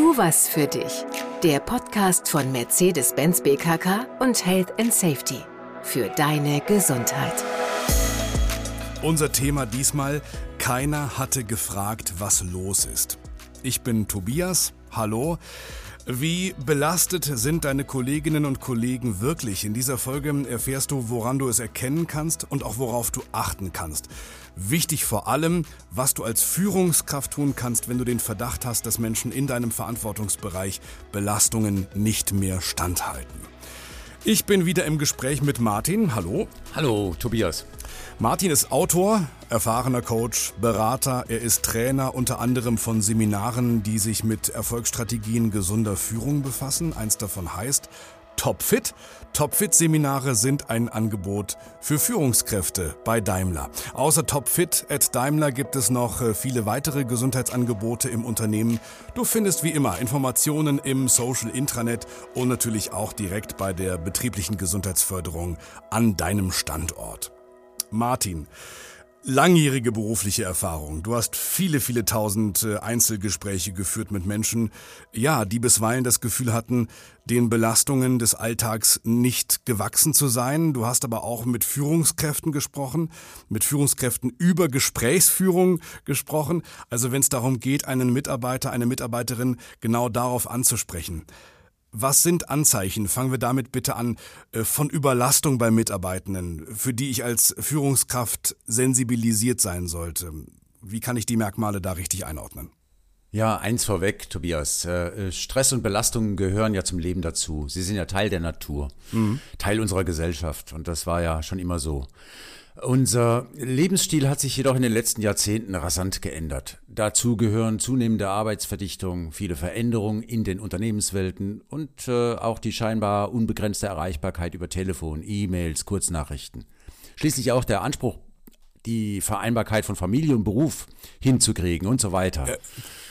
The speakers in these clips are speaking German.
Tu was für dich. Der Podcast von Mercedes-Benz BKK und Health and Safety. Für deine Gesundheit. Unser Thema diesmal, keiner hatte gefragt, was los ist. Ich bin Tobias, hallo. Wie belastet sind deine Kolleginnen und Kollegen wirklich? In dieser Folge erfährst du, woran du es erkennen kannst und auch worauf du achten kannst. Wichtig vor allem, was du als Führungskraft tun kannst, wenn du den Verdacht hast, dass Menschen in deinem Verantwortungsbereich Belastungen nicht mehr standhalten. Ich bin wieder im Gespräch mit Martin. Hallo. Hallo, Tobias. Martin ist Autor, erfahrener Coach, Berater. Er ist Trainer unter anderem von Seminaren, die sich mit Erfolgsstrategien gesunder Führung befassen. Eins davon heißt Topfit. Topfit-Seminare sind ein Angebot für Führungskräfte bei Daimler. Außer Topfit at Daimler gibt es noch äh, viele weitere Gesundheitsangebote im Unternehmen. Du findest wie immer Informationen im Social Intranet und natürlich auch direkt bei der betrieblichen Gesundheitsförderung an deinem Standort. Martin, langjährige berufliche Erfahrung. Du hast viele, viele tausend äh, Einzelgespräche geführt mit Menschen, ja, die bisweilen das Gefühl hatten, den Belastungen des Alltags nicht gewachsen zu sein. Du hast aber auch mit Führungskräften gesprochen, mit Führungskräften über Gesprächsführung gesprochen. Also wenn es darum geht, einen Mitarbeiter, eine Mitarbeiterin genau darauf anzusprechen. Was sind Anzeichen, fangen wir damit bitte an, äh, von Überlastung bei Mitarbeitenden, für die ich als Führungskraft sensibilisiert sein sollte? Wie kann ich die Merkmale da richtig einordnen? Ja, eins vorweg, Tobias. Äh, Stress und Belastungen gehören ja zum Leben dazu. Sie sind ja Teil der Natur, mhm. Teil unserer Gesellschaft. Und das war ja schon immer so. Unser Lebensstil hat sich jedoch in den letzten Jahrzehnten rasant geändert. Dazu gehören zunehmende Arbeitsverdichtung, viele Veränderungen in den Unternehmenswelten und äh, auch die scheinbar unbegrenzte Erreichbarkeit über Telefon, E-Mails, Kurznachrichten. Schließlich auch der Anspruch, die Vereinbarkeit von Familie und Beruf hinzukriegen und so weiter. Äh,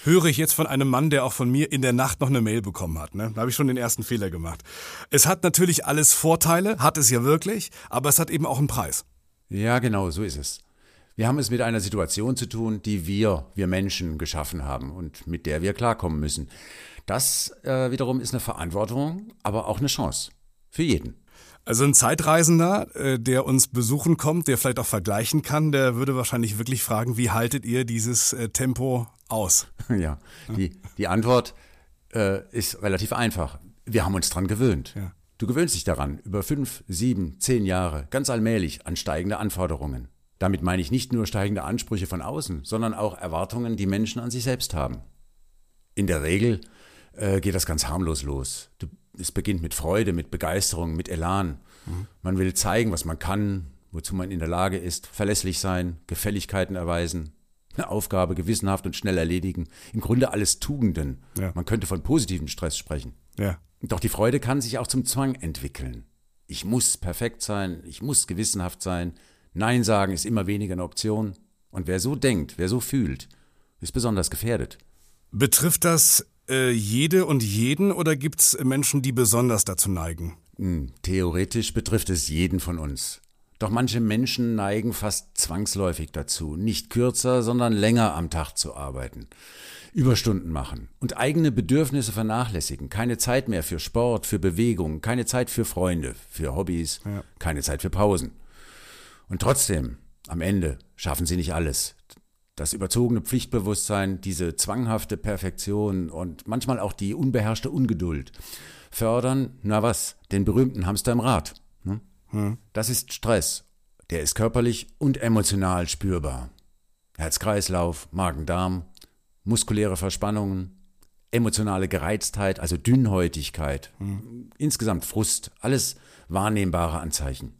höre ich jetzt von einem Mann, der auch von mir in der Nacht noch eine Mail bekommen hat. Ne? Da habe ich schon den ersten Fehler gemacht. Es hat natürlich alles Vorteile, hat es ja wirklich, aber es hat eben auch einen Preis. Ja, genau, so ist es. Wir haben es mit einer Situation zu tun, die wir, wir Menschen geschaffen haben und mit der wir klarkommen müssen. Das äh, wiederum ist eine Verantwortung, aber auch eine Chance. Für jeden. Also ein Zeitreisender, äh, der uns besuchen kommt, der vielleicht auch vergleichen kann, der würde wahrscheinlich wirklich fragen, wie haltet ihr dieses äh, Tempo aus? Ja, die, die Antwort äh, ist relativ einfach. Wir haben uns dran gewöhnt. Ja. Du gewöhnst dich daran, über fünf, sieben, zehn Jahre, ganz allmählich an steigende Anforderungen. Damit meine ich nicht nur steigende Ansprüche von außen, sondern auch Erwartungen, die Menschen an sich selbst haben. In der Regel äh, geht das ganz harmlos los. Du, es beginnt mit Freude, mit Begeisterung, mit Elan. Mhm. Man will zeigen, was man kann, wozu man in der Lage ist, verlässlich sein, Gefälligkeiten erweisen, eine Aufgabe gewissenhaft und schnell erledigen. Im Grunde alles Tugenden. Ja. Man könnte von positivem Stress sprechen. Ja. Doch die Freude kann sich auch zum Zwang entwickeln. Ich muss perfekt sein, ich muss gewissenhaft sein. Nein sagen ist immer weniger eine Option. Und wer so denkt, wer so fühlt, ist besonders gefährdet. Betrifft das äh, jede und jeden oder gibt es Menschen, die besonders dazu neigen? Hm, theoretisch betrifft es jeden von uns. Doch manche Menschen neigen fast zwangsläufig dazu, nicht kürzer, sondern länger am Tag zu arbeiten. Überstunden machen und eigene Bedürfnisse vernachlässigen. Keine Zeit mehr für Sport, für Bewegung, keine Zeit für Freunde, für Hobbys, ja. keine Zeit für Pausen. Und trotzdem, am Ende schaffen sie nicht alles. Das überzogene Pflichtbewusstsein, diese zwanghafte Perfektion und manchmal auch die unbeherrschte Ungeduld fördern, na was, den berühmten Hamster im Rad. Hm? Das ist Stress. Der ist körperlich und emotional spürbar. Herz-Kreislauf, Magen-Darm, muskuläre Verspannungen, emotionale Gereiztheit, also Dünnhäutigkeit, hm. insgesamt Frust, alles wahrnehmbare Anzeichen.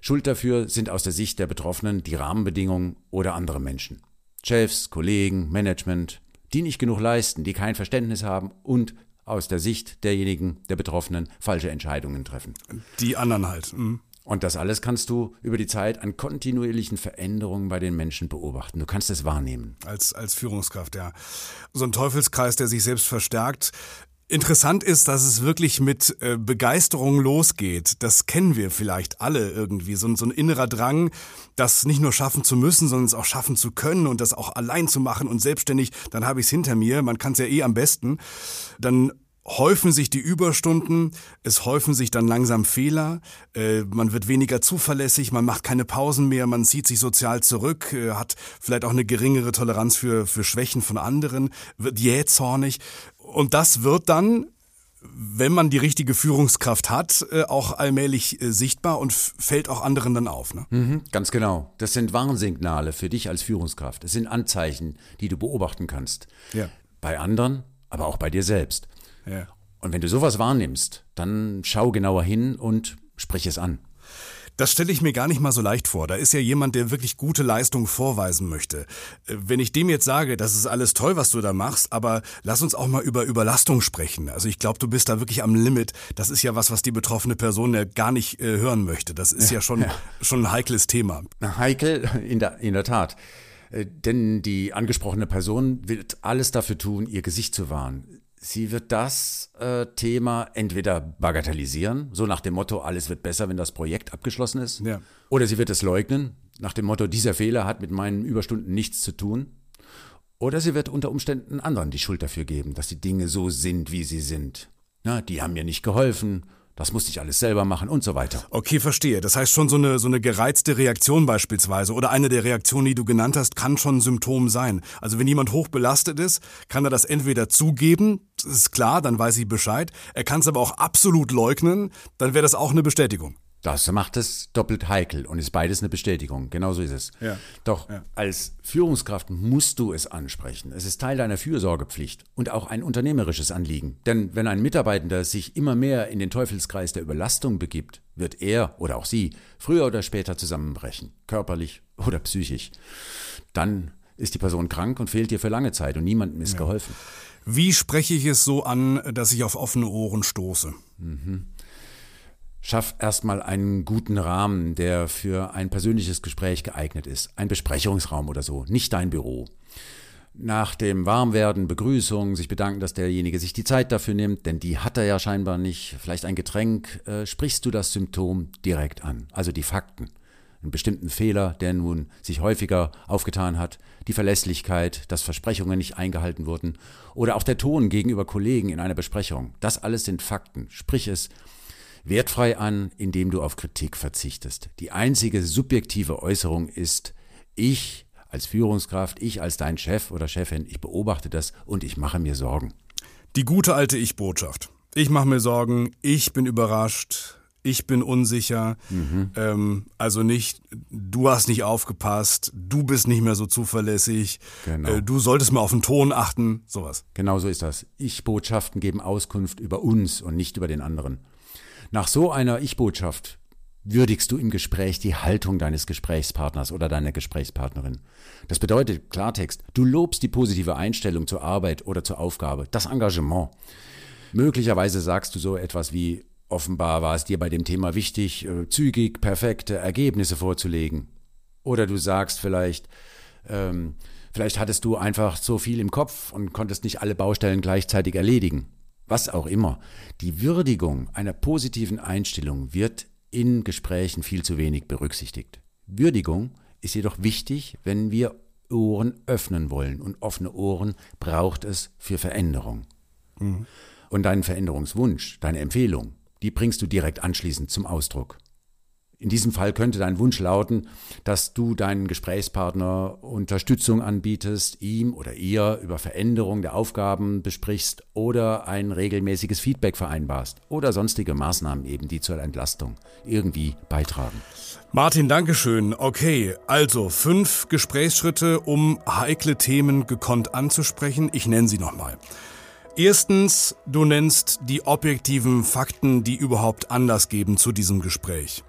Schuld dafür sind aus der Sicht der Betroffenen die Rahmenbedingungen oder andere Menschen. Chefs, Kollegen, Management, die nicht genug leisten, die kein Verständnis haben und aus der Sicht derjenigen, der Betroffenen, falsche Entscheidungen treffen. Die anderen halt. Mhm. Und das alles kannst du über die Zeit an kontinuierlichen Veränderungen bei den Menschen beobachten. Du kannst es wahrnehmen. Als, als Führungskraft, ja. So ein Teufelskreis, der sich selbst verstärkt. Interessant ist, dass es wirklich mit äh, Begeisterung losgeht. Das kennen wir vielleicht alle irgendwie. So, so ein innerer Drang, das nicht nur schaffen zu müssen, sondern es auch schaffen zu können und das auch allein zu machen und selbstständig, dann habe ich es hinter mir. Man kann es ja eh am besten. Dann häufen sich die Überstunden, es häufen sich dann langsam Fehler, äh, man wird weniger zuverlässig, man macht keine Pausen mehr, man zieht sich sozial zurück, äh, hat vielleicht auch eine geringere Toleranz für, für Schwächen von anderen, wird jähzornig und das wird dann wenn man die richtige Führungskraft hat, äh, auch allmählich äh, sichtbar und fällt auch anderen dann auf. Ne? Mhm, ganz genau. Das sind Warnsignale für dich als Führungskraft. Das sind Anzeichen, die du beobachten kannst. Ja. Bei anderen, aber auch bei dir selbst. Ja. Und wenn du sowas wahrnimmst, dann schau genauer hin und sprich es an. Das stelle ich mir gar nicht mal so leicht vor. Da ist ja jemand, der wirklich gute Leistung vorweisen möchte. Äh, wenn ich dem jetzt sage, das ist alles toll, was du da machst, aber lass uns auch mal über Überlastung sprechen. Also ich glaube, du bist da wirklich am Limit. Das ist ja was, was die betroffene Person ja gar nicht äh, hören möchte. Das ist ja, ja schon, ja. schon ein heikles Thema. Heikel, in der, in der Tat. Äh, denn die angesprochene Person wird alles dafür tun, ihr Gesicht zu wahren. Sie wird das äh, Thema entweder bagatellisieren, so nach dem Motto, alles wird besser, wenn das Projekt abgeschlossen ist, ja. oder sie wird es leugnen, nach dem Motto, dieser Fehler hat mit meinen Überstunden nichts zu tun, oder sie wird unter Umständen anderen die Schuld dafür geben, dass die Dinge so sind, wie sie sind. Na, die haben mir nicht geholfen, das musste ich alles selber machen und so weiter. Okay, verstehe. Das heißt schon so eine, so eine gereizte Reaktion beispielsweise oder eine der Reaktionen, die du genannt hast, kann schon ein Symptom sein. Also wenn jemand hoch belastet ist, kann er das entweder zugeben, das ist klar, dann weiß ich Bescheid. Er kann es aber auch absolut leugnen, dann wäre das auch eine Bestätigung. Das macht es doppelt heikel und ist beides eine Bestätigung. Genau so ist es. Ja. Doch ja. als Führungskraft musst du es ansprechen. Es ist Teil deiner Fürsorgepflicht und auch ein unternehmerisches Anliegen. Denn wenn ein Mitarbeitender sich immer mehr in den Teufelskreis der Überlastung begibt, wird er oder auch sie früher oder später zusammenbrechen, körperlich oder psychisch. Dann ist die Person krank und fehlt dir für lange Zeit und niemandem ist ja. geholfen. Wie spreche ich es so an, dass ich auf offene Ohren stoße? Mhm. Schaff erstmal einen guten Rahmen, der für ein persönliches Gespräch geeignet ist. Ein Besprechungsraum oder so, nicht dein Büro. Nach dem Warmwerden, Begrüßung, sich bedanken, dass derjenige sich die Zeit dafür nimmt, denn die hat er ja scheinbar nicht, vielleicht ein Getränk, äh, sprichst du das Symptom direkt an, also die Fakten. Einen bestimmten Fehler, der nun sich häufiger aufgetan hat, die Verlässlichkeit, dass Versprechungen nicht eingehalten wurden oder auch der Ton gegenüber Kollegen in einer Besprechung. Das alles sind Fakten. Sprich es wertfrei an, indem du auf Kritik verzichtest. Die einzige subjektive Äußerung ist, ich als Führungskraft, ich als dein Chef oder Chefin, ich beobachte das und ich mache mir Sorgen. Die gute alte Ich-Botschaft. Ich mache mir Sorgen, ich bin überrascht, ich bin unsicher. Mhm. Ähm, also nicht, du hast nicht aufgepasst, du bist nicht mehr so zuverlässig, genau. äh, du solltest mal auf den Ton achten, sowas. Genau so ist das. Ich-Botschaften geben Auskunft über uns und nicht über den anderen. Nach so einer Ich-Botschaft würdigst du im Gespräch die Haltung deines Gesprächspartners oder deiner Gesprächspartnerin. Das bedeutet Klartext, du lobst die positive Einstellung zur Arbeit oder zur Aufgabe, das Engagement. Möglicherweise sagst du so etwas wie, offenbar war es dir bei dem Thema wichtig, äh, zügig perfekte Ergebnisse vorzulegen. Oder du sagst vielleicht, ähm, vielleicht hattest du einfach so viel im Kopf und konntest nicht alle Baustellen gleichzeitig erledigen was auch immer. Die Würdigung einer positiven Einstellung wird in Gesprächen viel zu wenig berücksichtigt. Würdigung ist jedoch wichtig, wenn wir Ohren öffnen wollen. Und offene Ohren braucht es für Veränderung. Mhm. Und deinen Veränderungswunsch, deine Empfehlung, die bringst du direkt anschließend zum Ausdruck. In diesem Fall könnte dein Wunsch lauten, dass du deinen Gesprächspartner Unterstützung anbietest, ihm oder ihr über Veränderung der Aufgaben besprichst oder ein regelmäßiges Feedback vereinbarst oder sonstige Maßnahmen eben, die zur Entlastung irgendwie beitragen. Martin, Dankeschön. Okay, also fünf Gesprächsschritte, um heikle Themen gekonnt anzusprechen. Ich nenne sie nochmal. Erstens, du nennst die objektiven Fakten, die überhaupt Anlass geben zu diesem Gespräch.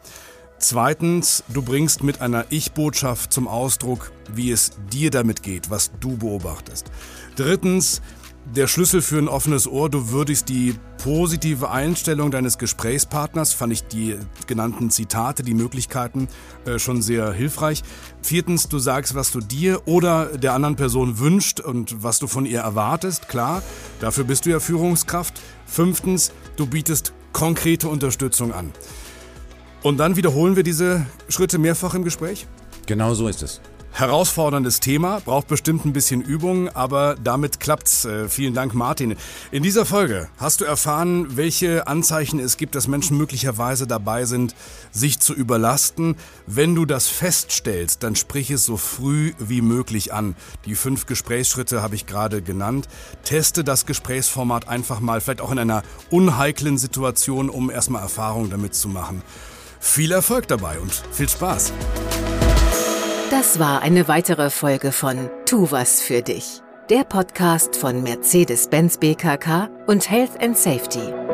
Zweitens, du bringst mit einer Ich-Botschaft zum Ausdruck, wie es dir damit geht, was du beobachtest. Drittens, Der Schlüssel für ein offenes Ohr, du würdigst die positive Einstellung deines Gesprächspartners, fand ich die genannten Zitate, die Möglichkeiten äh, schon sehr hilfreich. Viertens, du sagst, was du dir oder der anderen Person wünscht und was du von ihr erwartest, klar, dafür bist du ja Führungskraft. Fünftens, du bietest konkrete Unterstützung an. Und dann wiederholen wir diese Schritte mehrfach im Gespräch? Genau so ist es. Herausforderndes Thema, braucht bestimmt ein bisschen Übung, aber damit klappt's. Äh, vielen Dank, Martin. In dieser Folge hast du erfahren, welche Anzeichen es gibt, dass Menschen möglicherweise dabei sind, sich zu überlasten. Wenn du das feststellst, dann sprich es so früh wie möglich an. Die fünf Gesprächsschritte habe ich gerade genannt. Teste das Gesprächsformat einfach mal, vielleicht auch in einer unheiklen Situation, um erstmal Erfahrung damit zu machen. Viel Erfolg dabei und viel Spaß. Das war eine weitere Folge von Tu was für dich, der Podcast von Mercedes-Benz BKK und Health and Safety.